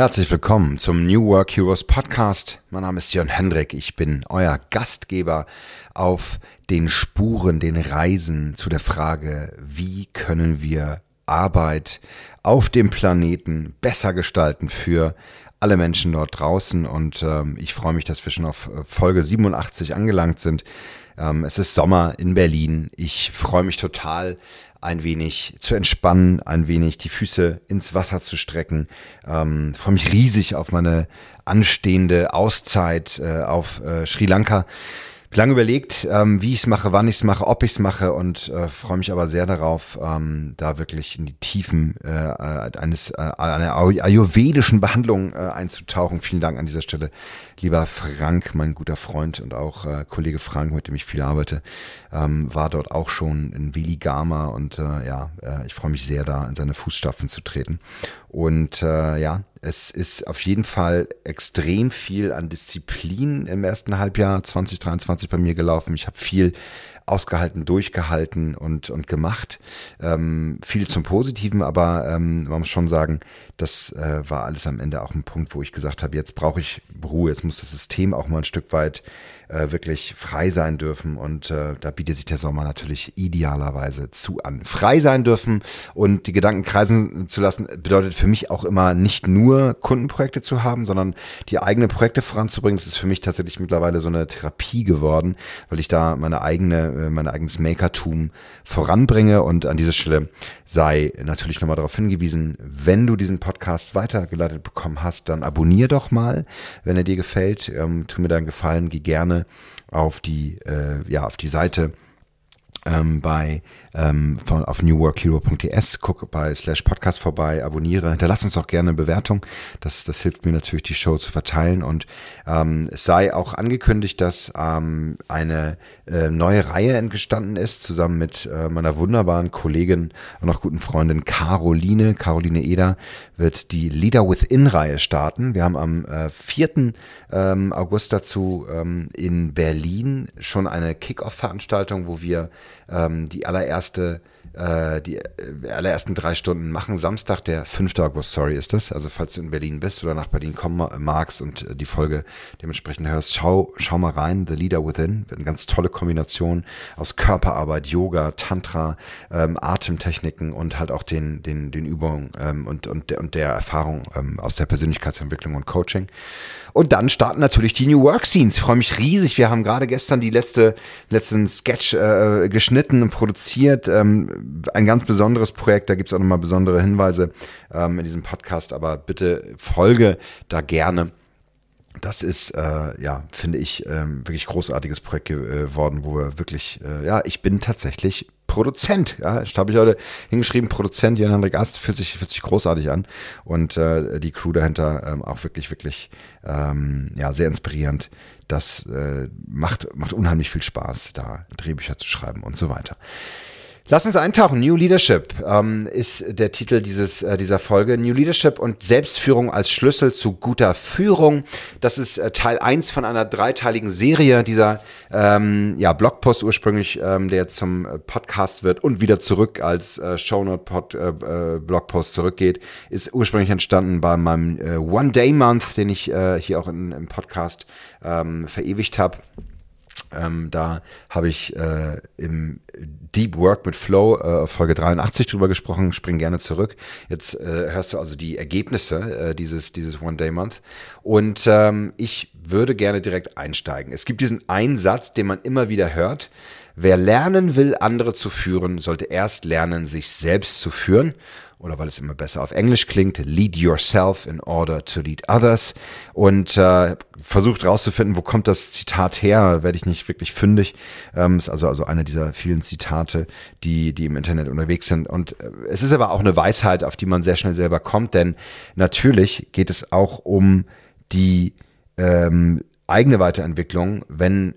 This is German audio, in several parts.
Herzlich willkommen zum New Work Heroes Podcast. Mein Name ist Jörn Hendrik. Ich bin euer Gastgeber auf den Spuren, den Reisen zu der Frage, wie können wir Arbeit auf dem Planeten besser gestalten für alle Menschen dort draußen. Und ähm, ich freue mich, dass wir schon auf äh, Folge 87 angelangt sind. Ähm, es ist Sommer in Berlin. Ich freue mich total ein wenig zu entspannen, ein wenig die Füße ins Wasser zu strecken. Ähm, freue mich riesig auf meine anstehende Auszeit äh, auf äh, Sri Lanka lange überlegt, ähm, wie ich es mache, wann ich es mache, ob ich es mache und äh, freue mich aber sehr darauf, ähm, da wirklich in die Tiefen äh, äh eines äh, einer ayurvedischen Behandlung äh, einzutauchen. Vielen Dank an dieser Stelle, lieber Frank, mein guter Freund und auch äh, Kollege Frank, mit dem ich viel arbeite, ähm, war dort auch schon in Veligama und äh, ja, äh, ich freue mich sehr, da in seine Fußstapfen zu treten. Und äh, ja, es ist auf jeden Fall extrem viel an Disziplin im ersten Halbjahr 2023 bei mir gelaufen. Ich habe viel ausgehalten, durchgehalten und, und gemacht. Ähm, viel zum Positiven, aber ähm, man muss schon sagen, das äh, war alles am Ende auch ein Punkt, wo ich gesagt habe, jetzt brauche ich Ruhe, jetzt muss das System auch mal ein Stück weit äh, wirklich frei sein dürfen. Und äh, da bietet sich der Sommer natürlich idealerweise zu an. Frei sein dürfen und die Gedanken kreisen zu lassen, bedeutet für mich auch immer nicht nur Kundenprojekte zu haben, sondern die eigenen Projekte voranzubringen. Das ist für mich tatsächlich mittlerweile so eine Therapie geworden, weil ich da meine eigene, äh, mein eigenes Makertum voranbringe. Und an dieser Stelle sei natürlich nochmal darauf hingewiesen, wenn du diesen Podcast weitergeleitet bekommen hast, dann abonnier doch mal, wenn er dir gefällt. Ähm, tu mir da einen Gefallen, geh gerne auf die, äh, ja, auf die Seite ähm, bei ähm, von, auf newworkhero.ts, guck bei slash podcast vorbei, abonniere, hinterlass uns auch gerne eine Bewertung. Das, das hilft mir natürlich, die Show zu verteilen. Und ähm, es sei auch angekündigt, dass ähm, eine äh, neue Reihe entstanden ist, zusammen mit äh, meiner wunderbaren Kollegin und auch guten Freundin Caroline. Caroline Eder wird die Leader Within-Reihe starten. Wir haben am äh, 4. Ähm, August dazu ähm, in Berlin schon eine Kick-Off-Veranstaltung, wo wir ähm, die allererste die äh, allerersten drei Stunden machen. Samstag, der 5. August, sorry, ist das. Also falls du in Berlin bist oder nach Berlin kommen magst und äh, die Folge dementsprechend hörst, schau, schau mal rein. The Leader Within eine ganz tolle Kombination aus Körperarbeit, Yoga, Tantra, ähm, Atemtechniken und halt auch den, den, den Übungen ähm, und, und, der, und der Erfahrung ähm, aus der Persönlichkeitsentwicklung und Coaching. Und dann starten natürlich die New Work Scenes. Ich freue mich riesig. Wir haben gerade gestern die letzte, letzten Sketch äh, geschnitten und produziert. Ähm, ein ganz besonderes Projekt. Da gibt es auch nochmal besondere Hinweise ähm, in diesem Podcast. Aber bitte folge da gerne. Das ist, äh, ja, finde ich, ähm, wirklich großartiges Projekt geworden, äh, wo wir wirklich, äh, ja, ich bin tatsächlich Produzent. Ja, ich habe ich heute hingeschrieben, Produzent Jan Hendrik Ast, fühlt sich, fühlt sich großartig an. Und äh, die Crew dahinter ähm, auch wirklich, wirklich ähm, ja, sehr inspirierend. Das äh, macht, macht unheimlich viel Spaß, da Drehbücher zu schreiben und so weiter. Lass uns eintauchen. New Leadership ähm, ist der Titel dieses, äh, dieser Folge. New Leadership und Selbstführung als Schlüssel zu guter Führung. Das ist äh, Teil eins von einer dreiteiligen Serie. Dieser ähm, ja, Blogpost ursprünglich, ähm, der zum Podcast wird und wieder zurück als äh, Shownote-Blogpost äh, zurückgeht, ist ursprünglich entstanden bei meinem äh, One-Day-Month, den ich äh, hier auch in, im Podcast ähm, verewigt habe. Ähm, da habe ich äh, im Deep Work mit Flow äh, Folge 83 drüber gesprochen. Spring gerne zurück. Jetzt äh, hörst du also die Ergebnisse äh, dieses, dieses One-Day-Month. Und ähm, ich würde gerne direkt einsteigen. Es gibt diesen einen Satz, den man immer wieder hört. Wer lernen will, andere zu führen, sollte erst lernen, sich selbst zu führen oder weil es immer besser auf Englisch klingt, lead yourself in order to lead others und äh, versucht rauszufinden, wo kommt das Zitat her, werde ich nicht wirklich fündig. Ähm, ist also also einer dieser vielen Zitate, die die im Internet unterwegs sind und äh, es ist aber auch eine Weisheit, auf die man sehr schnell selber kommt, denn natürlich geht es auch um die ähm, eigene Weiterentwicklung, wenn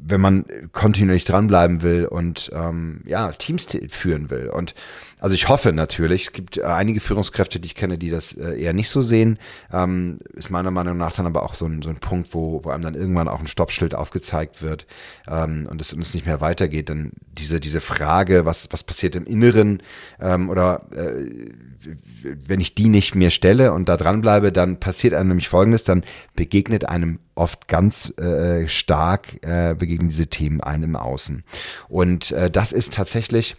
wenn man kontinuierlich dranbleiben will und ähm, ja, Teams führen will. Und also ich hoffe natürlich, es gibt äh, einige Führungskräfte, die ich kenne, die das äh, eher nicht so sehen. Ähm, ist meiner Meinung nach dann aber auch so ein, so ein Punkt, wo, wo einem dann irgendwann auch ein Stoppschild aufgezeigt wird ähm, und es uns nicht mehr weitergeht. Dann diese, diese Frage, was, was passiert im Inneren ähm, oder äh, wenn ich die nicht mir stelle und da dranbleibe, dann passiert einem nämlich Folgendes, dann begegnet einem oft ganz äh, stark, äh, begegnen diese Themen einem im Außen. Und äh, das ist tatsächlich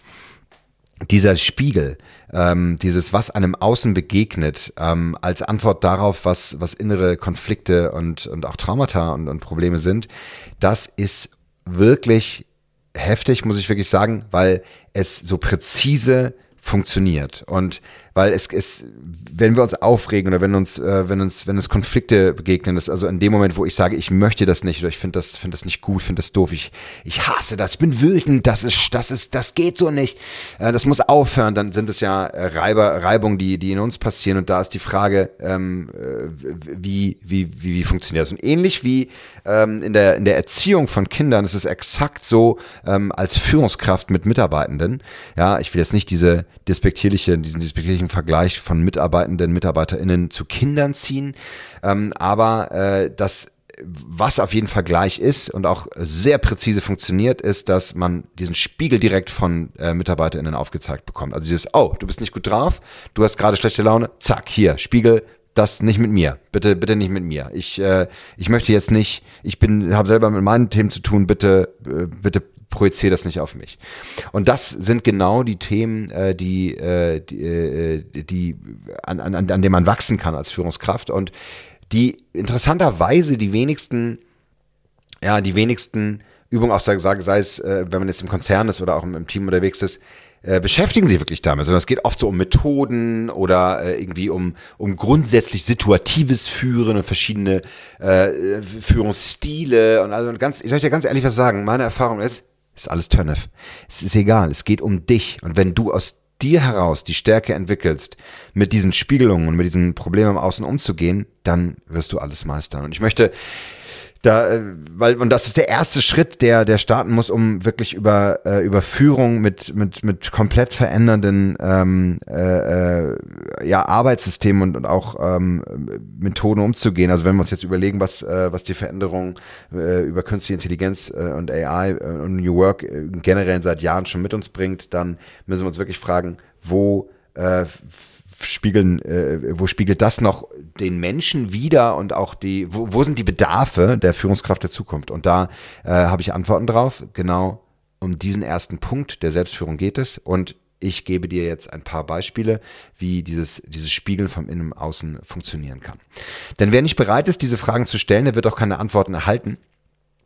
dieser Spiegel, ähm, dieses, was einem Außen begegnet, ähm, als Antwort darauf, was, was innere Konflikte und, und auch Traumata und, und Probleme sind, das ist wirklich heftig, muss ich wirklich sagen, weil es so präzise funktioniert. Und weil es ist, wenn wir uns aufregen oder wenn uns, äh, wenn uns, wenn uns Konflikte begegnen, das also in dem Moment, wo ich sage, ich möchte das nicht oder ich finde das, finde das nicht gut, finde das doof, ich, ich hasse das, bin wütend, das ist, das ist, das geht so nicht, äh, das muss aufhören, dann sind es ja äh, Reiber, Reibungen, die, die in uns passieren und da ist die Frage, ähm, äh, wie, wie, wie, wie funktioniert das? Und ähnlich wie ähm, in der, in der Erziehung von Kindern ist es exakt so ähm, als Führungskraft mit Mitarbeitenden. Ja, ich will jetzt nicht diese despektierliche, diesen despektierlichen Vergleich von Mitarbeitenden, MitarbeiterInnen zu Kindern ziehen. Ähm, aber äh, das was auf jeden Fall gleich ist und auch sehr präzise funktioniert, ist, dass man diesen Spiegel direkt von äh, MitarbeiterInnen aufgezeigt bekommt. Also dieses, oh, du bist nicht gut drauf, du hast gerade schlechte Laune, zack, hier, Spiegel, das nicht mit mir. Bitte, bitte nicht mit mir. Ich, äh, ich möchte jetzt nicht, ich bin, habe selber mit meinen Themen zu tun, bitte, äh, bitte projiziere das nicht auf mich. Und das sind genau die Themen, äh, die, äh, die, äh, die an, an, an denen man wachsen kann als Führungskraft und die interessanterweise die wenigsten, ja, die wenigsten Übungen, auch sei, sei es, äh, wenn man jetzt im Konzern ist oder auch im, im Team unterwegs ist, äh, beschäftigen sich wirklich damit, sondern es geht oft so um Methoden oder äh, irgendwie um, um grundsätzlich situatives Führen und verschiedene äh, Führungsstile und also ganz, ich soll dir ganz ehrlich was sagen, meine Erfahrung ist, ist alles Tönef. Es ist egal, es geht um dich. Und wenn du aus dir heraus die Stärke entwickelst, mit diesen Spiegelungen und mit diesen Problemen im Außen umzugehen, dann wirst du alles meistern. Und ich möchte da, äh, weil, und das ist der erste Schritt, der, der starten muss, um wirklich über, äh, über Führung mit, mit, mit komplett verändernden ähm, äh, äh, ja, Arbeitssystemen und, und auch ähm, Methoden umzugehen. Also wenn wir uns jetzt überlegen, was, äh, was die Veränderung äh, über künstliche Intelligenz äh, und AI äh, und New Work äh, generell seit Jahren schon mit uns bringt, dann müssen wir uns wirklich fragen, wo äh, spiegeln, äh, wo spiegelt das noch den Menschen wieder und auch die, wo, wo sind die Bedarfe der Führungskraft der Zukunft? Und da äh, habe ich Antworten drauf. Genau um diesen ersten Punkt der Selbstführung geht es. Und ich gebe dir jetzt ein paar Beispiele, wie dieses, dieses Spiegeln vom Innen und Außen funktionieren kann. Denn wer nicht bereit ist, diese Fragen zu stellen, der wird auch keine Antworten erhalten.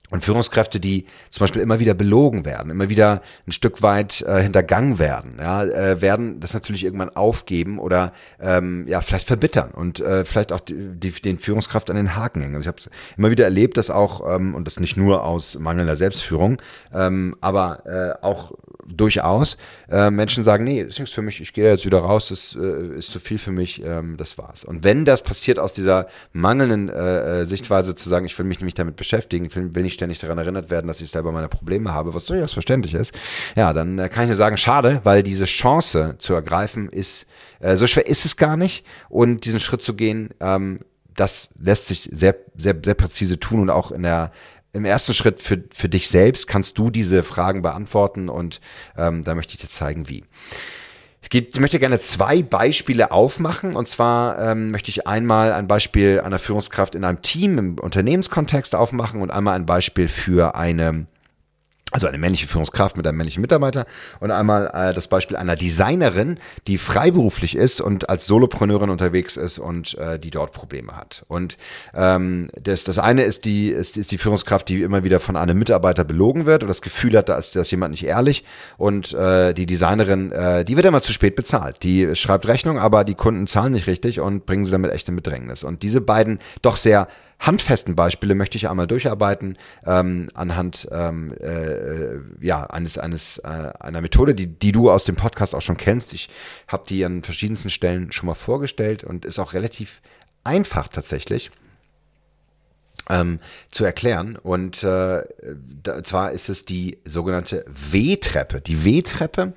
Und Führungskräfte, die zum Beispiel immer wieder belogen werden, immer wieder ein Stück weit äh, hintergangen werden, ja, äh, werden das natürlich irgendwann aufgeben oder ähm, ja vielleicht verbittern und äh, vielleicht auch die, die, den Führungskraft an den Haken hängen. Also ich habe immer wieder erlebt, dass auch ähm, und das nicht nur aus mangelnder Selbstführung, ähm, aber äh, auch durchaus äh, Menschen sagen, nee, ist nichts für mich, ich gehe jetzt wieder raus, das äh, ist zu viel für mich, ähm, das war's. Und wenn das passiert aus dieser mangelnden äh, äh Sichtweise zu sagen, ich will mich nämlich damit beschäftigen, will, will nicht ständig daran erinnert werden, dass ich selber meine Probleme habe, was durchaus verständlich ist, ja, dann äh, kann ich nur sagen, schade, weil diese Chance zu ergreifen ist, äh, so schwer ist es gar nicht und diesen Schritt zu gehen, ähm, das lässt sich sehr, sehr, sehr präzise tun und auch in der im ersten Schritt für, für dich selbst kannst du diese Fragen beantworten und ähm, da möchte ich dir zeigen, wie. Ich, ich möchte gerne zwei Beispiele aufmachen. Und zwar ähm, möchte ich einmal ein Beispiel einer Führungskraft in einem Team im Unternehmenskontext aufmachen und einmal ein Beispiel für eine also eine männliche Führungskraft mit einem männlichen Mitarbeiter und einmal äh, das Beispiel einer Designerin, die freiberuflich ist und als Solopreneurin unterwegs ist und äh, die dort Probleme hat. Und ähm, das, das eine ist die, ist, ist die Führungskraft, die immer wieder von einem Mitarbeiter belogen wird und das Gefühl hat, da ist, da jemand nicht ehrlich. Und äh, die Designerin, äh, die wird immer zu spät bezahlt. Die schreibt Rechnung, aber die Kunden zahlen nicht richtig und bringen sie damit echt in Bedrängnis. Und diese beiden doch sehr handfesten Beispiele möchte ich einmal durcharbeiten ähm, anhand ähm, äh, ja, eines, eines, äh, einer Methode, die, die du aus dem Podcast auch schon kennst. Ich habe die an verschiedensten Stellen schon mal vorgestellt und ist auch relativ einfach tatsächlich. ähm, zu erklären. Und äh, da, zwar ist es die sogenannte W-Treppe. Die W-Treppe,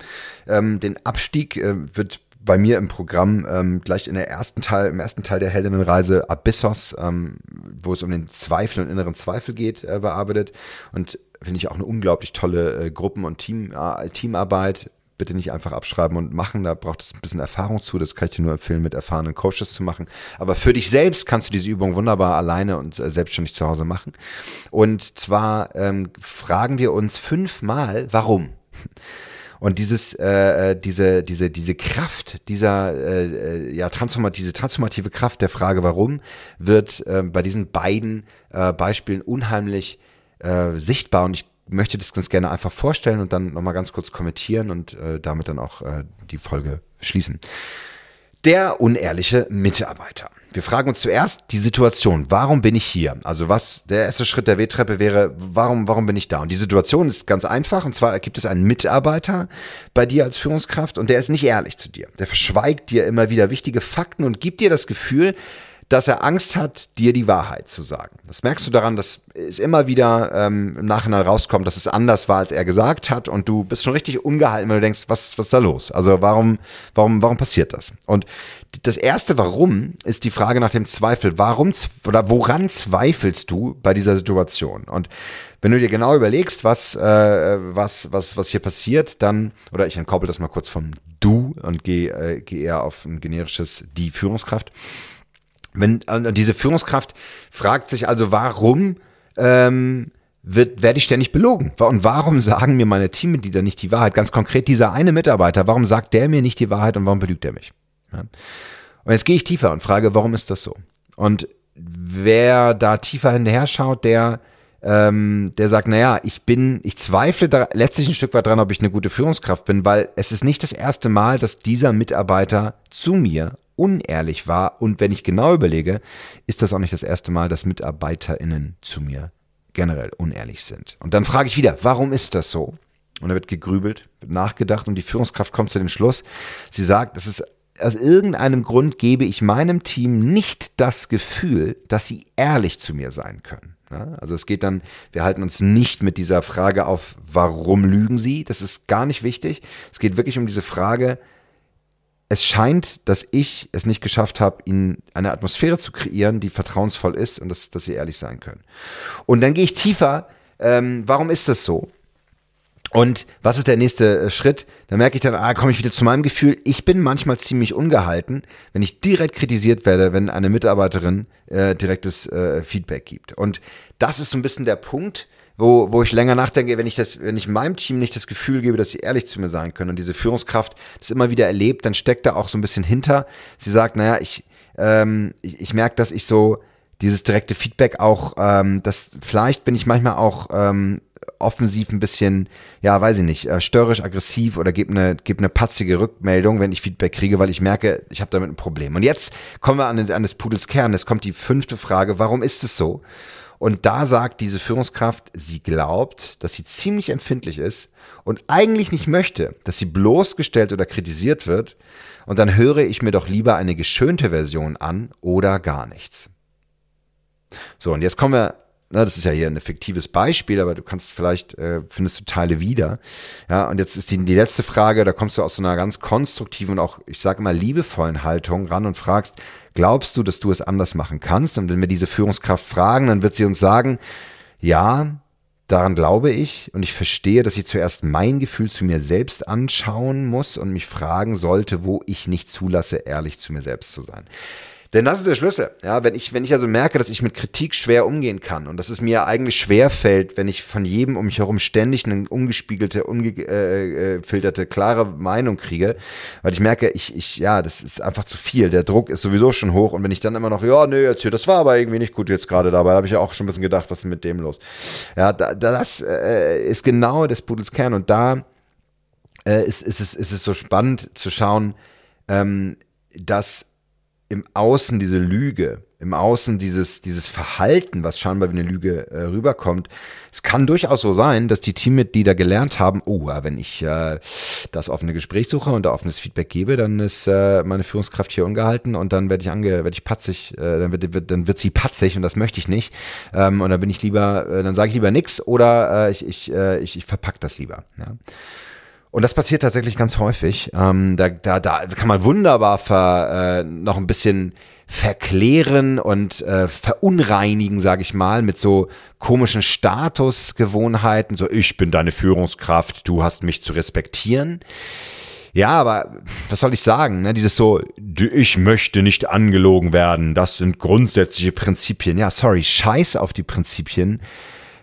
ähm, den Abstieg äh, wird bei mir im Programm ähm, gleich in der ersten Teil, im ersten Teil der Heldinnenreise Abyssos, ähm, wo es um den Zweifel und inneren Zweifel geht, äh, bearbeitet. Und finde ich auch eine unglaublich tolle äh, Gruppen- und Team, äh, Teamarbeit bitte nicht einfach abschreiben und machen. Da braucht es ein bisschen Erfahrung zu. Das kann ich dir nur empfehlen, mit erfahrenen Coaches zu machen. Aber für dich selbst kannst du diese Übung wunderbar alleine und äh, selbstständig zu Hause machen. Und zwar ähm, fragen wir uns fünfmal, warum. Und dieses, äh, äh diese, diese, diese Kraft, dieser, äh, äh, ja, transformat diese transformative Kraft der Frage, warum, wird äh, bei diesen beiden äh, Beispielen unheimlich äh, sichtbar. Und ich möchte das ganz gerne einfach vorstellen und dann nochmal ganz kurz kommentieren und äh, damit dann auch äh, die Folge schließen. Der unehrliche Mitarbeiter. Wir fragen uns zuerst die Situation. Warum bin ich hier? Also was, der erste Schritt der W-Treppe wäre, warum, warum bin ich da? Und die Situation ist ganz einfach. Und zwar gibt es einen Mitarbeiter bei dir als Führungskraft und der ist nicht ehrlich zu dir. Der verschweigt dir immer wieder wichtige Fakten und gibt dir das Gefühl, dass er Angst hat, dir die Wahrheit zu sagen. Das merkst du daran, dass es immer wieder ähm, im Nachhinein rauskommt, dass es anders war, als er gesagt hat und du bist schon richtig ungehalten, wenn du denkst, was, was ist da los? Also warum, warum, warum passiert das? Und das erste Warum ist die Frage nach dem Zweifel. Warum oder woran zweifelst du bei dieser Situation? Und wenn du dir genau überlegst, was, äh, was, was, was hier passiert, dann, oder ich entkoppel das mal kurz vom Du und gehe äh, geh eher auf ein generisches Die Führungskraft. Wenn äh, diese Führungskraft fragt sich also, warum ähm, wird, werde ich ständig belogen? Und warum sagen mir meine Teammitglieder nicht die Wahrheit? Ganz konkret dieser eine Mitarbeiter, warum sagt der mir nicht die Wahrheit und warum belügt er mich? Ja. Und jetzt gehe ich tiefer und frage, warum ist das so? Und wer da tiefer hinterher schaut, der ähm, der sagt, naja, ich bin, ich zweifle da letztlich ein Stück weit dran, ob ich eine gute Führungskraft bin, weil es ist nicht das erste Mal, dass dieser Mitarbeiter zu mir unehrlich war. Und wenn ich genau überlege, ist das auch nicht das erste Mal, dass MitarbeiterInnen zu mir generell unehrlich sind. Und dann frage ich wieder, warum ist das so? Und da wird gegrübelt, wird nachgedacht und die Führungskraft kommt zu dem Schluss. Sie sagt, das ist aus irgendeinem Grund gebe ich meinem Team nicht das Gefühl, dass sie ehrlich zu mir sein können. also es geht dann, wir halten uns nicht mit dieser Frage auf, warum lügen sie? Das ist gar nicht wichtig. Es geht wirklich um diese Frage, es scheint, dass ich es nicht geschafft habe, ihnen eine Atmosphäre zu kreieren, die vertrauensvoll ist und dass, dass sie ehrlich sein können. Und dann gehe ich tiefer. Ähm, warum ist das so? Und was ist der nächste äh, Schritt? Da merke ich dann, ah, komme ich wieder zu meinem Gefühl. Ich bin manchmal ziemlich ungehalten, wenn ich direkt kritisiert werde, wenn eine Mitarbeiterin äh, direktes äh, Feedback gibt. Und das ist so ein bisschen der Punkt, wo, wo ich länger nachdenke, wenn ich das, wenn ich meinem Team nicht das Gefühl gebe, dass sie ehrlich zu mir sein können und diese Führungskraft das immer wieder erlebt, dann steckt da auch so ein bisschen hinter. Sie sagt, naja, ich, ähm, ich, ich merke, dass ich so dieses direkte Feedback auch, ähm, das vielleicht bin ich manchmal auch ähm, offensiv ein bisschen, ja, weiß ich nicht, äh, störrisch, aggressiv oder gebe eine, geb eine patzige Rückmeldung, wenn ich Feedback kriege, weil ich merke, ich habe damit ein Problem. Und jetzt kommen wir an, an des Pudels Kern. Es kommt die fünfte Frage, warum ist es so? Und da sagt diese Führungskraft, sie glaubt, dass sie ziemlich empfindlich ist und eigentlich nicht möchte, dass sie bloßgestellt oder kritisiert wird. Und dann höre ich mir doch lieber eine geschönte Version an oder gar nichts. So, und jetzt kommen wir na, das ist ja hier ein fiktives Beispiel, aber du kannst vielleicht, äh, findest du Teile wieder. Ja, und jetzt ist die, die letzte Frage, da kommst du aus so einer ganz konstruktiven und auch, ich sage mal, liebevollen Haltung ran und fragst, glaubst du, dass du es anders machen kannst? Und wenn wir diese Führungskraft fragen, dann wird sie uns sagen, ja, daran glaube ich und ich verstehe, dass ich zuerst mein Gefühl zu mir selbst anschauen muss und mich fragen sollte, wo ich nicht zulasse, ehrlich zu mir selbst zu sein. Denn das ist der Schlüssel. Ja, wenn ich, wenn ich also merke, dass ich mit Kritik schwer umgehen kann und dass es mir eigentlich schwer fällt, wenn ich von jedem um mich herum ständig eine ungespiegelte, ungefilterte, äh, äh, klare Meinung kriege, weil ich merke, ich, ich, ja, das ist einfach zu viel. Der Druck ist sowieso schon hoch und wenn ich dann immer noch, ja, nee, jetzt hier, das war aber irgendwie nicht gut jetzt gerade dabei, da habe ich ja auch schon ein bisschen gedacht, was ist mit dem los? Ja, da, das äh, ist genau des Pudels Kern und da äh, ist, ist, es, ist es so spannend zu schauen, ähm, dass im Außen diese Lüge im Außen dieses, dieses Verhalten, was scheinbar wie eine Lüge äh, rüberkommt. Es kann durchaus so sein, dass die Teammitglieder gelernt haben, oh, wenn ich äh, das offene Gespräch suche und da offenes Feedback gebe, dann ist äh, meine Führungskraft hier ungehalten und dann werde ich ange, werde ich patzig, äh, dann wird, wird, dann wird sie patzig und das möchte ich nicht. Ähm, und dann bin ich lieber, äh, dann sage ich lieber nix oder äh, ich, ich, äh, ich, ich verpack das lieber. Ja. Und das passiert tatsächlich ganz häufig. Ähm, da, da, da kann man wunderbar ver, äh, noch ein bisschen verklären und äh, verunreinigen, sage ich mal, mit so komischen Statusgewohnheiten. So, ich bin deine Führungskraft, du hast mich zu respektieren. Ja, aber was soll ich sagen? Ne? Dieses so, ich möchte nicht angelogen werden, das sind grundsätzliche Prinzipien. Ja, sorry, scheiß auf die Prinzipien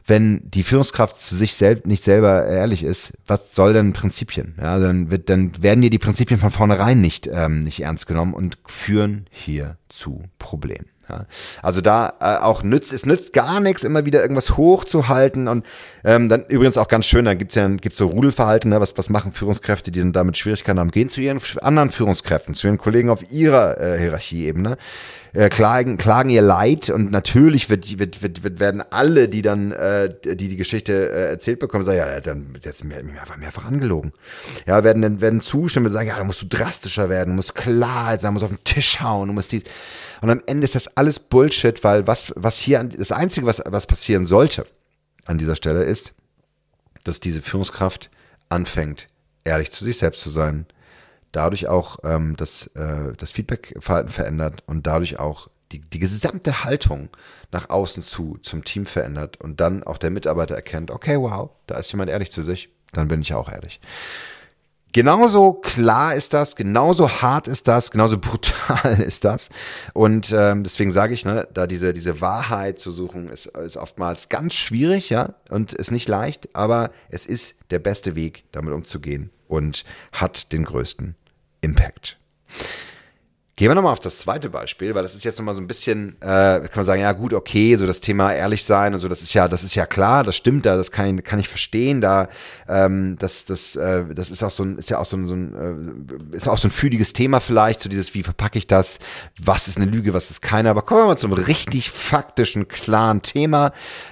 wenn die Führungskraft zu sich selbst nicht selber ehrlich ist, was soll denn Prinzipien? Ja, dann wird, dann werden dir die Prinzipien von vornherein nicht, ähm, nicht ernst genommen und führen hier zu Problemen. Ja, also da äh, auch nützt, es nützt gar nichts, immer wieder irgendwas hochzuhalten und ähm, dann übrigens auch ganz schön, da gibt's ja gibt's so Rudelverhalten, ne? was, was machen Führungskräfte, die dann damit Schwierigkeiten haben, gehen zu ihren anderen Führungskräften, zu ihren Kollegen auf ihrer äh, Hierarchieebene äh, klagen, klagen ihr Leid und natürlich wird, wird, wird, wird werden alle, die dann äh, die die Geschichte äh, erzählt bekommen, sagen, ja, dann jetzt mir mehrfach, mehrfach angelogen. Ja, werden werden zustimmen und sagen, ja, da musst du drastischer werden, du musst Klarheit sein, du musst auf den Tisch hauen, du musst die und am Ende ist das alles Bullshit, weil was was hier das einzige was was passieren sollte an dieser Stelle ist, dass diese Führungskraft anfängt, ehrlich zu sich selbst zu sein, dadurch auch ähm, das, äh, das Feedback-Verhalten verändert und dadurch auch die, die gesamte Haltung nach außen zu zum Team verändert und dann auch der Mitarbeiter erkennt, okay, wow, da ist jemand ehrlich zu sich, dann bin ich auch ehrlich. Genauso klar ist das, genauso hart ist das, genauso brutal ist das. Und ähm, deswegen sage ich, ne, da diese, diese Wahrheit zu suchen, ist, ist oftmals ganz schwierig, ja, und ist nicht leicht, aber es ist der beste Weg, damit umzugehen und hat den größten Impact. Gehen wir nochmal auf das zweite Beispiel, weil das ist jetzt nochmal so ein bisschen, äh, kann man sagen, ja gut, okay, so das Thema ehrlich sein und so, das ist ja, das ist ja klar, das stimmt da, das kann ich, kann ich verstehen, da, ähm, das, das, äh, das ist auch so ein, ist ja auch so ein, so ein äh, ist auch so ein fühliges Thema vielleicht, so dieses, wie verpacke ich das, was ist eine Lüge, was ist keine, aber kommen wir mal zum richtig faktischen, klaren Thema.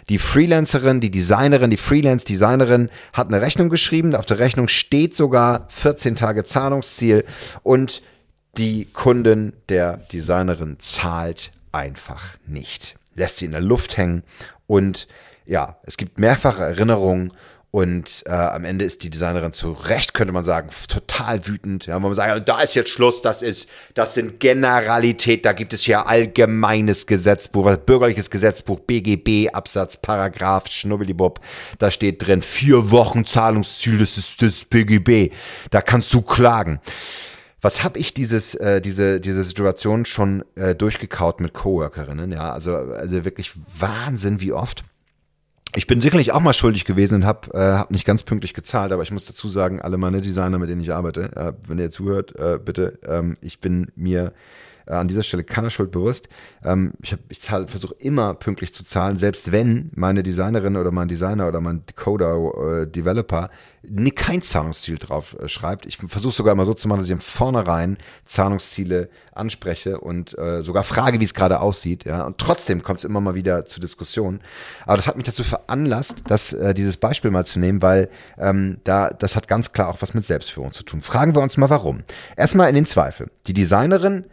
Die Freelancerin, die Designerin, die Freelance-Designerin hat eine Rechnung geschrieben, auf der Rechnung steht sogar 14 Tage Zahlungsziel und die Kundin der Designerin zahlt einfach nicht. Lässt sie in der Luft hängen und ja, es gibt mehrfache Erinnerungen und äh, am Ende ist die Designerin zu Recht, könnte man sagen, total wütend. Ja, man sagt, da ist jetzt Schluss, das ist, das sind Generalität, da gibt es ja allgemeines Gesetzbuch, bürgerliches Gesetzbuch, BGB, Absatz, Paragraph, Schnubbelibub, da steht drin, vier Wochen Zahlungsziel, das ist das BGB, da kannst du klagen. Was habe ich dieses, äh, diese, diese Situation schon äh, durchgekaut mit Coworkerinnen? Ja, also, also wirklich Wahnsinn, wie oft. Ich bin sicherlich auch mal schuldig gewesen und habe äh, hab nicht ganz pünktlich gezahlt, aber ich muss dazu sagen, alle meine Designer, mit denen ich arbeite, äh, wenn ihr zuhört, äh, bitte, ähm, ich bin mir äh, an dieser Stelle keiner Schuld bewusst. Ähm, ich ich versuche immer pünktlich zu zahlen, selbst wenn meine Designerin oder mein Designer oder mein Coder, äh, Developer kein Zahlungsziel drauf äh, schreibt. Ich versuche sogar immer so zu machen, dass ich im Vornherein Zahlungsziele anspreche und äh, sogar frage, wie es gerade aussieht. Ja? Und trotzdem kommt es immer mal wieder zu Diskussionen. Aber das hat mich dazu veranlasst, das, äh, dieses Beispiel mal zu nehmen, weil ähm, da, das hat ganz klar auch was mit Selbstführung zu tun. Fragen wir uns mal, warum. Erstmal in den Zweifel. Die Designerin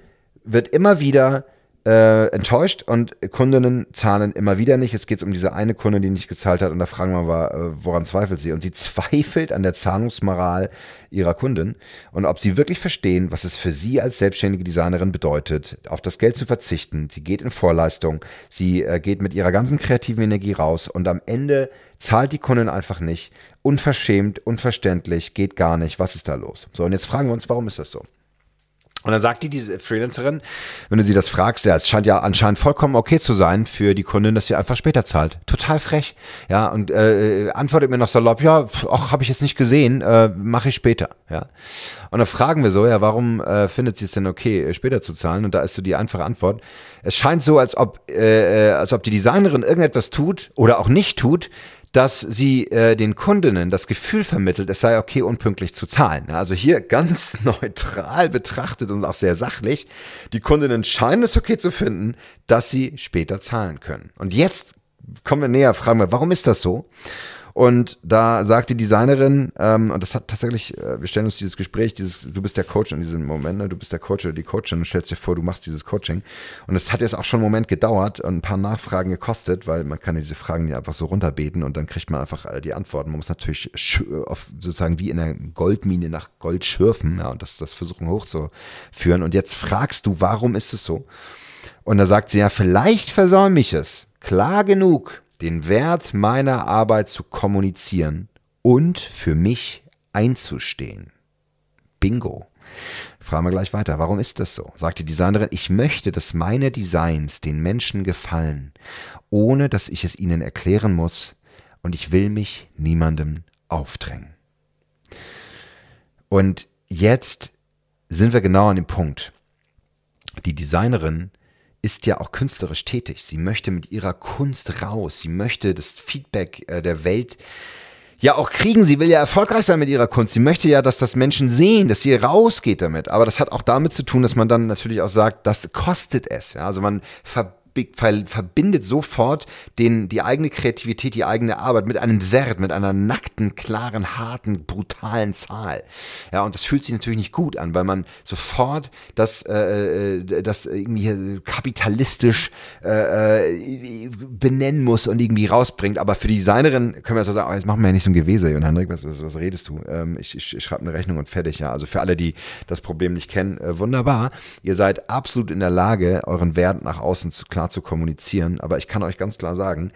wird immer wieder äh, enttäuscht und Kundinnen zahlen immer wieder nicht. Jetzt geht es um diese eine Kundin, die nicht gezahlt hat und da fragen wir mal, äh, woran zweifelt sie? Und sie zweifelt an der Zahlungsmoral ihrer Kundin und ob sie wirklich verstehen, was es für sie als selbstständige Designerin bedeutet, auf das Geld zu verzichten. Sie geht in Vorleistung, sie äh, geht mit ihrer ganzen kreativen Energie raus und am Ende zahlt die Kundin einfach nicht. Unverschämt, unverständlich, geht gar nicht. Was ist da los? So, und jetzt fragen wir uns, warum ist das so? Und dann sagt die, diese Freelancerin, wenn du sie das fragst, ja, es scheint ja anscheinend vollkommen okay zu sein für die Kundin, dass sie einfach später zahlt. Total frech. Ja, und äh, antwortet mir noch salopp, ja, ach, habe ich jetzt nicht gesehen, äh, mache ich später. Ja. Und dann fragen wir so, ja, warum äh, findet sie es denn okay, äh, später zu zahlen? Und da ist so die einfache Antwort. Es scheint so, als ob, äh, äh, als ob die Designerin irgendetwas tut oder auch nicht tut, dass sie äh, den Kundinnen das Gefühl vermittelt, es sei okay, unpünktlich zu zahlen. Also hier ganz neutral betrachtet und auch sehr sachlich, die Kundinnen scheinen es okay zu finden, dass sie später zahlen können. Und jetzt kommen wir näher, fragen wir, warum ist das so? Und da sagt die Designerin, ähm, und das hat tatsächlich, äh, wir stellen uns dieses Gespräch, dieses, du bist der Coach in diesem Moment, ne? du bist der Coach oder die Coachin und stellst dir vor, du machst dieses Coaching. Und es hat jetzt auch schon einen Moment gedauert und ein paar Nachfragen gekostet, weil man kann ja diese Fragen nicht einfach so runterbeten und dann kriegt man einfach die Antworten. Man muss natürlich auf, sozusagen wie in einer Goldmine nach Gold schürfen ja, und das, das versuchen hochzuführen. Und jetzt fragst du, warum ist es so? Und da sagt sie, ja, vielleicht versäume ich es, klar genug, den Wert meiner Arbeit zu kommunizieren und für mich einzustehen. Bingo. Fragen wir gleich weiter. Warum ist das so? Sagt die Designerin, ich möchte, dass meine Designs den Menschen gefallen, ohne dass ich es ihnen erklären muss und ich will mich niemandem aufdrängen. Und jetzt sind wir genau an dem Punkt. Die Designerin ist ja auch künstlerisch tätig. Sie möchte mit ihrer Kunst raus. Sie möchte das Feedback äh, der Welt ja auch kriegen. Sie will ja erfolgreich sein mit ihrer Kunst. Sie möchte ja, dass das Menschen sehen, dass sie rausgeht damit. Aber das hat auch damit zu tun, dass man dann natürlich auch sagt, das kostet es. Ja, also man ver verbindet sofort den, die eigene Kreativität, die eigene Arbeit mit einem Wert, mit einer nackten, klaren, harten, brutalen Zahl. Ja, und das fühlt sich natürlich nicht gut an, weil man sofort das, äh, äh das irgendwie kapitalistisch äh, äh, benennen muss und irgendwie rausbringt. Aber für die Designerin können wir so sagen, oh, jetzt machen wir ja nicht so ein Gewese, und Hendrik, was, was, was redest du? Ähm, ich, ich, ich schreibe eine Rechnung und fertig, ja. Also für alle, die das Problem nicht kennen, äh, wunderbar. Ihr seid absolut in der Lage, euren Wert nach außen zu, klar zu kommunizieren. Aber ich kann euch ganz klar sagen,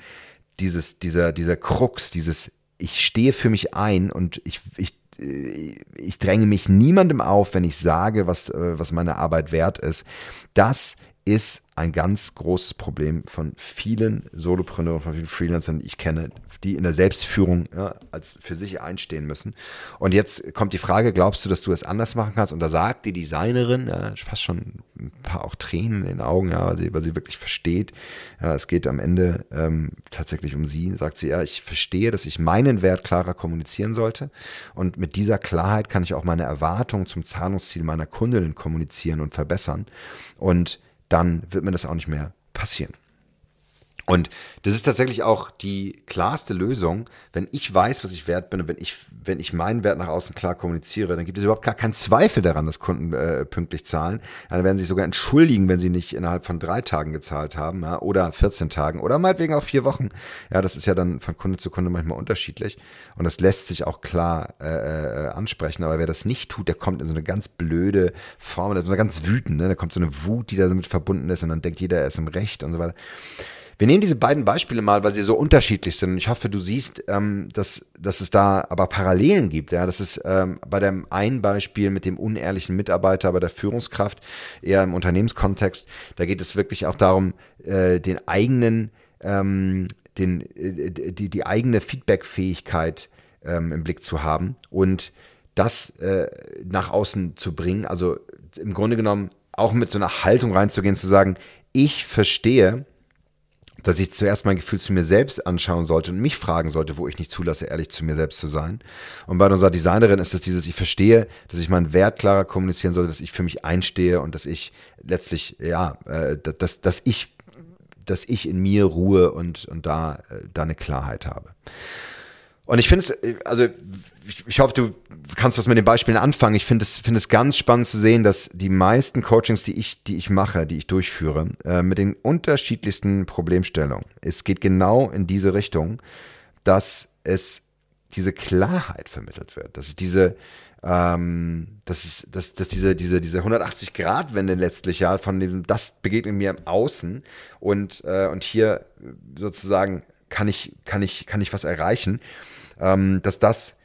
dieses, dieser, dieser Krux, dieses, ich stehe für mich ein und ich, ich, äh, ich dränge mich niemandem auf, wenn ich sage, was, äh, was meine Arbeit wert ist. Das ist ein ganz großes Problem von vielen Solopreneuren, von vielen Freelancern, die ich kenne, die in der Selbstführung ja, als für sich einstehen müssen. Und jetzt kommt die Frage, glaubst du, dass du es anders machen kannst? Und da sagt die Designerin, ja, fast schon ein paar auch Tränen in den Augen, ja, weil, sie, weil sie wirklich versteht, ja, es geht am Ende ähm, tatsächlich um sie, sagt sie, ja, ich verstehe, dass ich meinen Wert klarer kommunizieren sollte. Und mit dieser Klarheit kann ich auch meine Erwartungen zum Zahlungsziel meiner Kundinnen kommunizieren und verbessern. Und dann wird mir das auch nicht mehr passieren. Und das ist tatsächlich auch die klarste Lösung, wenn ich weiß, was ich wert bin und wenn ich, wenn ich meinen Wert nach außen klar kommuniziere, dann gibt es überhaupt gar keinen Zweifel daran, dass Kunden äh, pünktlich zahlen. Dann werden sie sich sogar entschuldigen, wenn sie nicht innerhalb von drei Tagen gezahlt haben ja, oder 14 Tagen oder meinetwegen auch vier Wochen. Ja, das ist ja dann von Kunde zu Kunde manchmal unterschiedlich und das lässt sich auch klar äh, äh, ansprechen. Aber wer das nicht tut, der kommt in so eine ganz blöde Formel, so eine ganz wütend, ne? da kommt so eine Wut, die damit verbunden ist und dann denkt jeder, er ist im Recht und so weiter. Wir nehmen diese beiden Beispiele mal, weil sie so unterschiedlich sind. Ich hoffe, du siehst, ähm, dass, dass es da aber Parallelen gibt. Ja, das ist ähm, bei dem einen Beispiel mit dem unehrlichen Mitarbeiter, bei der Führungskraft, eher im Unternehmenskontext. Da geht es wirklich auch darum, äh, den eigenen, ähm, den, äh, die, die eigene Feedbackfähigkeit ähm, im Blick zu haben und das äh, nach außen zu bringen. Also im Grunde genommen auch mit so einer Haltung reinzugehen, zu sagen, ich verstehe, dass ich zuerst mein Gefühl zu mir selbst anschauen sollte und mich fragen sollte, wo ich nicht zulasse, ehrlich zu mir selbst zu sein. Und bei unserer Designerin ist es dieses, ich verstehe, dass ich meinen Wert klarer kommunizieren sollte, dass ich für mich einstehe und dass ich letztlich, ja, äh, dass, dass ich, dass ich in mir ruhe und, und da, äh, da eine Klarheit habe. Und ich finde es, also ich, ich hoffe, du kannst was mit den Beispielen anfangen. Ich finde es, finde es ganz spannend zu sehen, dass die meisten Coachings, die ich, die ich mache, die ich durchführe, äh, mit den unterschiedlichsten Problemstellungen, es geht genau in diese Richtung, dass es diese Klarheit vermittelt wird, dass es diese, ähm, dass es, dass, dass diese, diese, diese 180-Grad-Wende letztlich ja von dem, das begegnet mir im Außen und, äh, und hier sozusagen kann ich, kann ich, kann ich was erreichen, ähm, dass das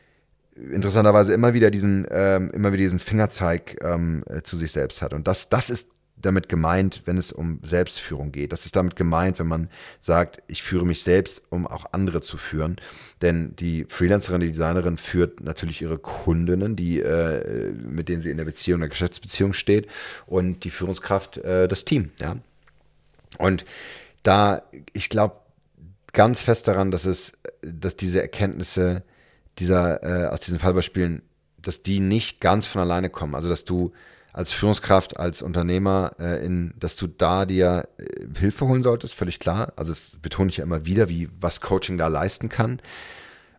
interessanterweise immer wieder diesen, ähm, immer wieder diesen Fingerzeig ähm, äh, zu sich selbst hat. Und das, das ist damit gemeint, wenn es um Selbstführung geht. Das ist damit gemeint, wenn man sagt, ich führe mich selbst, um auch andere zu führen. Denn die Freelancerin, die Designerin führt natürlich ihre Kundinnen, die, äh, mit denen sie in der Beziehung, der Geschäftsbeziehung steht, und die Führungskraft, äh, das Team. Ja? Und da, ich glaube, ganz fest daran, dass es, dass diese Erkenntnisse dieser, äh, aus diesen Fallbeispielen, dass die nicht ganz von alleine kommen. Also dass du als Führungskraft, als Unternehmer, äh, in, dass du da dir äh, Hilfe holen solltest, völlig klar. Also das betone ich ja immer wieder, wie was Coaching da leisten kann.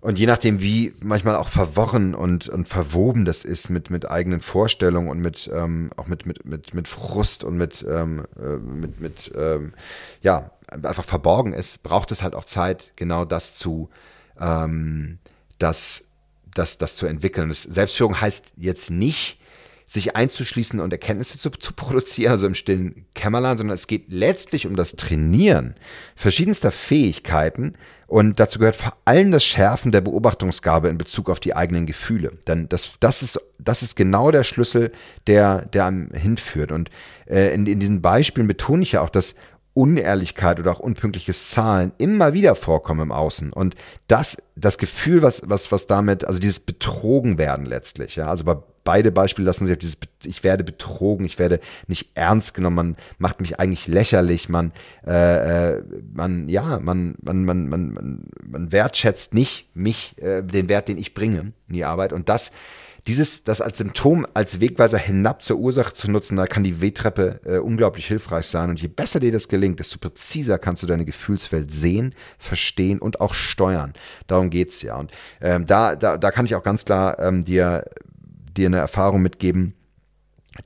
Und je nachdem, wie manchmal auch verworren und, und verwoben das ist mit, mit eigenen Vorstellungen und mit ähm, auch mit, mit, mit, mit Frust und mit, ähm, äh, mit, mit ähm, ja, einfach verborgen ist, braucht es halt auch Zeit, genau das zu, ähm, das, das, das zu entwickeln. Das, Selbstführung heißt jetzt nicht, sich einzuschließen und Erkenntnisse zu, zu produzieren, also im stillen Kämmerlein, sondern es geht letztlich um das Trainieren verschiedenster Fähigkeiten und dazu gehört vor allem das Schärfen der Beobachtungsgabe in Bezug auf die eigenen Gefühle. Denn das, das, ist, das ist genau der Schlüssel, der, der einem hinführt. Und äh, in, in diesen Beispielen betone ich ja auch, dass Unehrlichkeit oder auch unpünktliches Zahlen immer wieder vorkommen im Außen. Und das, das Gefühl, was, was, was damit, also dieses Betrogen werden letztlich, ja, also bei beide Beispiele lassen sich auf dieses, ich werde betrogen, ich werde nicht ernst genommen, man macht mich eigentlich lächerlich, man, äh, äh man, ja, man, man, man, man, man wertschätzt nicht mich, äh, den Wert, den ich bringe in die Arbeit. Und das, dieses, das als Symptom, als Wegweiser hinab zur Ursache zu nutzen, da kann die Wegtreppe äh, unglaublich hilfreich sein. Und je besser dir das gelingt, desto präziser kannst du deine Gefühlswelt sehen, verstehen und auch steuern. Darum geht's ja. Und ähm, da, da, da kann ich auch ganz klar ähm, dir, dir eine Erfahrung mitgeben,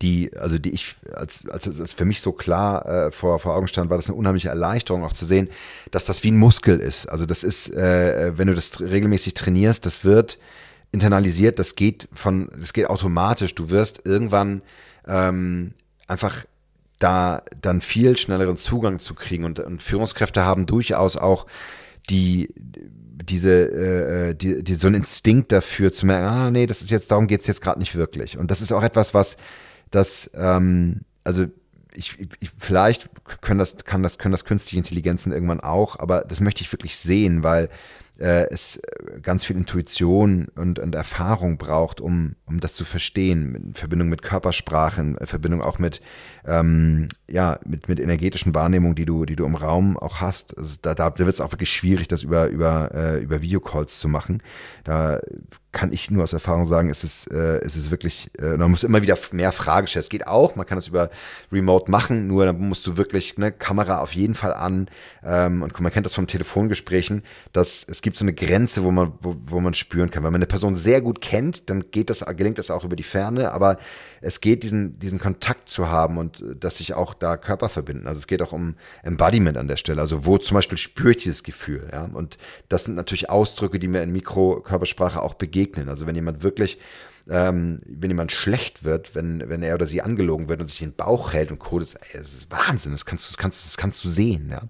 die, also die ich, als, als, als für mich so klar äh, vor, vor Augen stand, war das eine unheimliche Erleichterung, auch zu sehen, dass das wie ein Muskel ist. Also das ist, äh, wenn du das regelmäßig trainierst, das wird internalisiert, das geht von, das geht automatisch. Du wirst irgendwann ähm, einfach da dann viel schnelleren Zugang zu kriegen und, und Führungskräfte haben durchaus auch die diese äh, äh, die, die so ein Instinkt dafür zu merken, ah nee, das ist jetzt darum geht's jetzt gerade nicht wirklich und das ist auch etwas, was das ähm, also ich, ich, vielleicht können das kann das können das künstliche Intelligenzen irgendwann auch, aber das möchte ich wirklich sehen, weil äh, es äh, ganz viel Intuition und, und Erfahrung braucht, um, um das zu verstehen, in Verbindung mit Körpersprache, in Verbindung auch mit, ähm, ja, mit, mit energetischen Wahrnehmungen, die du, die du im Raum auch hast. Also da, da, da wird es auch wirklich schwierig, das über, über, äh, über Videocalls zu machen. Da kann ich nur aus Erfahrung sagen, es ist, äh, es ist wirklich, äh, man muss immer wieder mehr Fragen stellen. Es geht auch, man kann das über Remote machen, nur dann musst du wirklich eine Kamera auf jeden Fall an. Ähm, und man kennt das von Telefongesprächen, dass es gibt so eine Grenze, wo man, wo, wo man spüren kann. Wenn man eine Person sehr gut kennt, dann geht das, gelingt das auch über die Ferne, aber es geht, diesen, diesen Kontakt zu haben und äh, dass sich auch da Körper verbinden. Also es geht auch um Embodiment an der Stelle. Also wo zum Beispiel spüre ich dieses Gefühl, ja. Und das sind natürlich Ausdrücke, die mir in Mikrokörpersprache auch begegnen. Also wenn jemand wirklich ähm, wenn jemand schlecht wird, wenn, wenn er oder sie angelogen wird und sich den Bauch hält und kodet, ey, das ist Wahnsinn, das kannst, das kannst, das kannst du sehen, ja.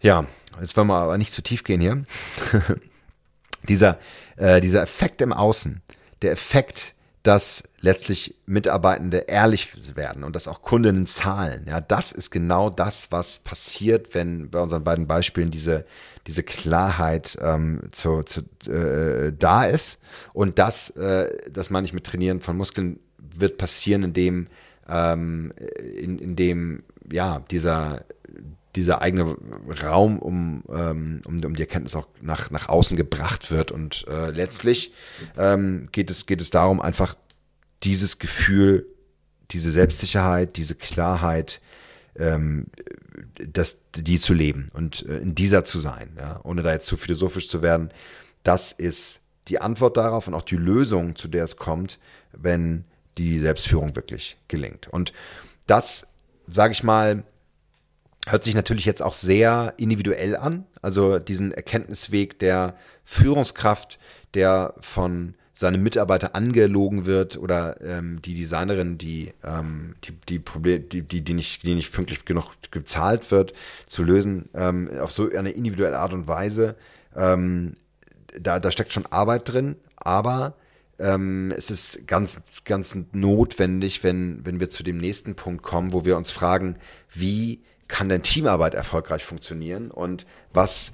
Ja, jetzt wollen wir aber nicht zu tief gehen hier. dieser, äh, dieser Effekt im Außen, der Effekt, dass letztlich Mitarbeitende ehrlich werden und dass auch Kundinnen zahlen. Ja, das ist genau das, was passiert, wenn bei unseren beiden Beispielen diese, diese Klarheit ähm, zu, zu, äh, da ist. Und das, äh, das meine ich mit Trainieren von Muskeln, wird passieren, indem, ähm, in, in dem ja, dieser dieser eigene Raum um, ähm, um, um die Erkenntnis auch nach, nach außen gebracht wird. Und äh, letztlich ähm, geht, es, geht es darum, einfach dieses Gefühl, diese Selbstsicherheit, diese Klarheit, ähm, das, die zu leben und äh, in dieser zu sein, ja, ohne da jetzt zu philosophisch zu werden. Das ist die Antwort darauf und auch die Lösung, zu der es kommt, wenn die Selbstführung wirklich gelingt. Und das, sage ich mal, Hört sich natürlich jetzt auch sehr individuell an. Also diesen Erkenntnisweg der Führungskraft, der von seinem Mitarbeiter angelogen wird oder ähm, die Designerin, die, ähm, die, die, Problem, die, die, die, nicht, die nicht pünktlich genug gezahlt wird, zu lösen, ähm, auf so eine individuelle Art und Weise. Ähm, da, da steckt schon Arbeit drin, aber ähm, es ist ganz, ganz notwendig, wenn, wenn wir zu dem nächsten Punkt kommen, wo wir uns fragen, wie kann denn Teamarbeit erfolgreich funktionieren und was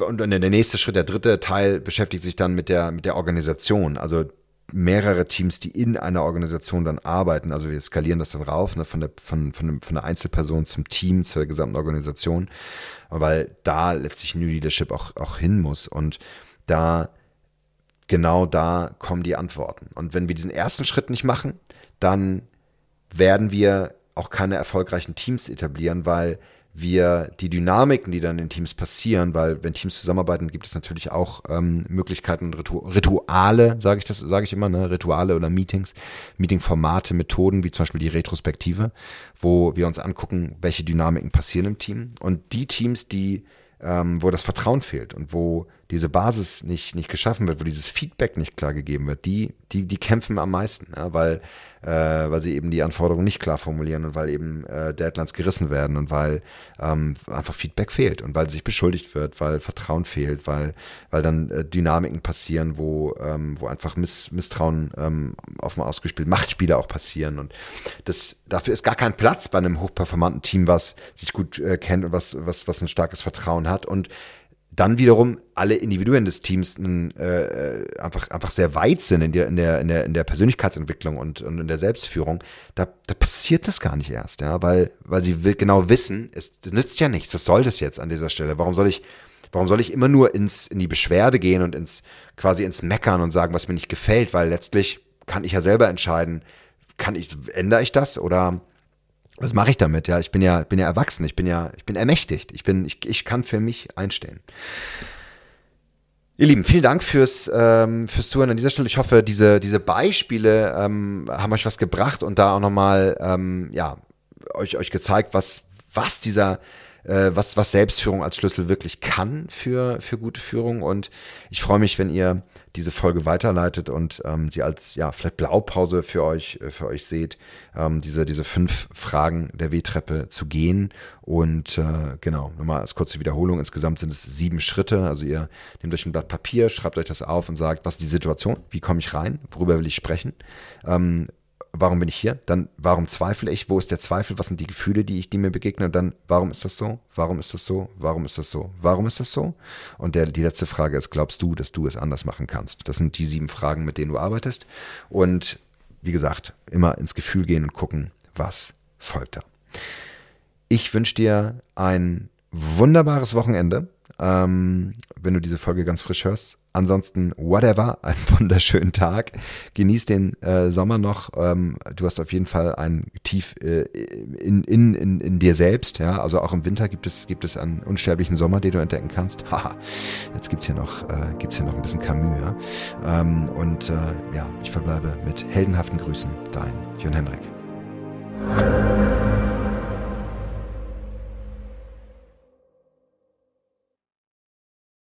und der nächste Schritt, der dritte Teil beschäftigt sich dann mit der mit der Organisation. Also mehrere Teams, die in einer Organisation dann arbeiten. Also wir skalieren das dann rauf, ne, von, der, von, von, von der Einzelperson zum Team, zur gesamten Organisation, weil da letztlich New Leadership auch, auch hin muss. Und da, genau da kommen die Antworten. Und wenn wir diesen ersten Schritt nicht machen, dann werden wir auch keine erfolgreichen Teams etablieren, weil wir die Dynamiken, die dann in Teams passieren, weil wenn Teams zusammenarbeiten, gibt es natürlich auch ähm, Möglichkeiten, Ritu Rituale, sage ich das, sage ich immer, ne? Rituale oder Meetings, Meetingformate, Methoden, wie zum Beispiel die Retrospektive, wo wir uns angucken, welche Dynamiken passieren im Team. Und die Teams, die ähm, wo das Vertrauen fehlt und wo diese Basis nicht, nicht geschaffen wird, wo dieses Feedback nicht klar gegeben wird, die, die, die kämpfen am meisten, ja, weil, äh, weil sie eben die Anforderungen nicht klar formulieren und weil eben äh, Deadlines gerissen werden und weil ähm, einfach Feedback fehlt und weil sich beschuldigt wird, weil Vertrauen fehlt, weil, weil dann äh, Dynamiken passieren, wo, ähm, wo einfach Miss, Misstrauen ähm, offen ausgespielt, Machtspiele auch passieren und das, dafür ist gar kein Platz bei einem hochperformanten Team, was sich gut äh, kennt und was, was, was ein starkes Vertrauen hat und dann wiederum alle Individuen des Teams äh, einfach, einfach sehr weit sind in der, in der, in der, in der Persönlichkeitsentwicklung und, und in der Selbstführung, da, da passiert das gar nicht erst, ja, weil, weil sie genau wissen, es nützt ja nichts, was soll das jetzt an dieser Stelle? Warum soll ich, warum soll ich immer nur ins, in die Beschwerde gehen und ins, quasi ins Meckern und sagen, was mir nicht gefällt, weil letztlich kann ich ja selber entscheiden, kann ich, ändere ich das oder was mache ich damit? Ja, ich bin ja, bin ja erwachsen, ich bin ja, ich bin ermächtigt, ich bin, ich, ich kann für mich einstehen. Ihr Lieben, vielen Dank fürs, ähm, fürs Zuhören an dieser Stelle. Ich hoffe, diese, diese Beispiele ähm, haben euch was gebracht und da auch nochmal, ähm, ja, euch, euch gezeigt, was, was dieser äh, was, was Selbstführung als Schlüssel wirklich kann für, für gute Führung. Und ich freue mich, wenn ihr diese Folge weiterleitet und ähm, sie als ja vielleicht Blaupause für euch, äh, für euch seht, ähm, diese, diese fünf Fragen der W-Treppe zu gehen. Und äh, genau, nochmal als kurze Wiederholung, insgesamt sind es sieben Schritte. Also ihr nehmt euch ein Blatt Papier, schreibt euch das auf und sagt, was ist die Situation, wie komme ich rein, worüber will ich sprechen. Ähm, warum bin ich hier? Dann, warum zweifle ich? Wo ist der Zweifel? Was sind die Gefühle, die ich, die mir begegnen? Dann, warum ist das so? Warum ist das so? Warum ist das so? Warum ist das so? Und der, die letzte Frage ist, glaubst du, dass du es anders machen kannst? Das sind die sieben Fragen, mit denen du arbeitest. Und wie gesagt, immer ins Gefühl gehen und gucken, was folgt da. Ich wünsche dir ein wunderbares Wochenende. Ähm, wenn du diese Folge ganz frisch hörst, Ansonsten, whatever, einen wunderschönen Tag. Genieß den äh, Sommer noch. Ähm, du hast auf jeden Fall ein Tief äh, in, in, in, in dir selbst. Ja? Also auch im Winter gibt es, gibt es einen unsterblichen Sommer, den du entdecken kannst. Haha, jetzt gibt's hier äh, hier noch ein bisschen Camus. Ja? Ähm, und äh, ja, ich verbleibe mit heldenhaften Grüßen. Dein Jörn Hendrik.